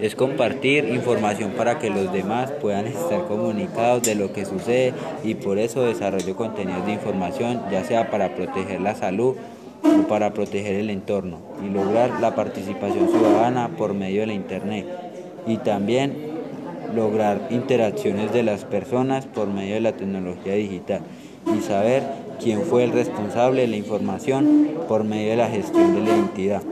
es compartir información para que los demás puedan estar comunicados de lo que sucede y por eso desarrollo contenidos de información, ya sea para proteger la salud o para proteger el entorno y lograr la participación ciudadana por medio de la Internet y también lograr interacciones de las personas por medio de la tecnología digital y saber quién fue el responsable de la información por medio de la gestión de la identidad.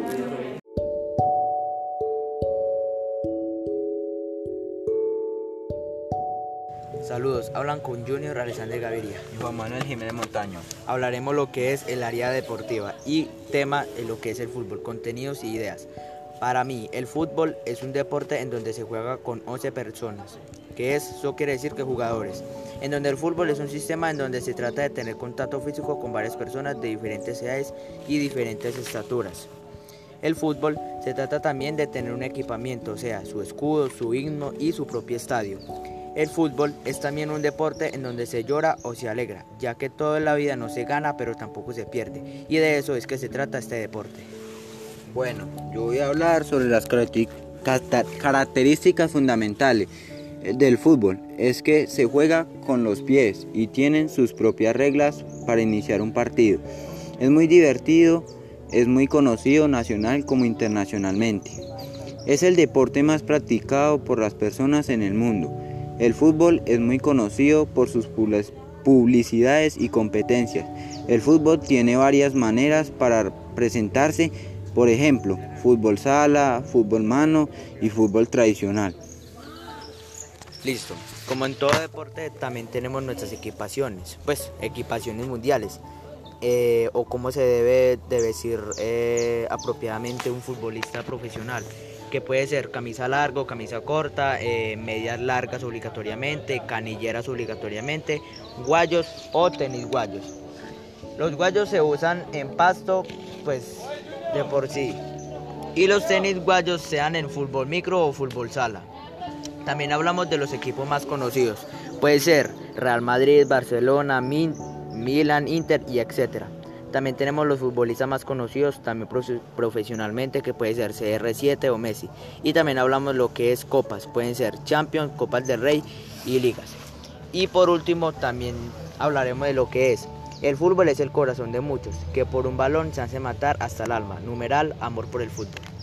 Saludos, hablan con Junior Alexander Gaviria y Juan Manuel Jiménez Montaño. Hablaremos lo que es el área deportiva y tema de lo que es el fútbol, contenidos y ideas. Para mí, el fútbol es un deporte en donde se juega con 11 personas, que es, eso quiere decir que jugadores, en donde el fútbol es un sistema en donde se trata de tener contacto físico con varias personas de diferentes edades y diferentes estaturas. El fútbol se trata también de tener un equipamiento, o sea, su escudo, su himno y su propio estadio. El fútbol es también un deporte en donde se llora o se alegra, ya que toda la vida no se gana pero tampoco se pierde, y de eso es que se trata este deporte. Bueno, yo voy a hablar sobre las características fundamentales del fútbol. Es que se juega con los pies y tienen sus propias reglas para iniciar un partido. Es muy divertido, es muy conocido nacional como internacionalmente. Es el deporte más practicado por las personas en el mundo el fútbol es muy conocido por sus publicidades y competencias. El fútbol tiene varias maneras para presentarse, por ejemplo, fútbol sala, fútbol mano y fútbol tradicional. Listo. Como en todo deporte también tenemos nuestras equipaciones, pues equipaciones mundiales. Eh, o cómo se debe de decir eh, apropiadamente un futbolista profesional que puede ser camisa larga o camisa corta, eh, medias largas obligatoriamente, canilleras obligatoriamente, guayos o tenis guayos. Los guayos se usan en pasto, pues de por sí. Y los tenis guayos sean en fútbol micro o fútbol sala. También hablamos de los equipos más conocidos. Puede ser Real Madrid, Barcelona, Milan, Inter y etcétera. También tenemos los futbolistas más conocidos, también profesionalmente, que puede ser CR7 o Messi. Y también hablamos lo que es copas, pueden ser Champions, Copas del Rey y ligas. Y por último también hablaremos de lo que es. El fútbol es el corazón de muchos, que por un balón se hace matar hasta el alma. Numeral, amor por el fútbol.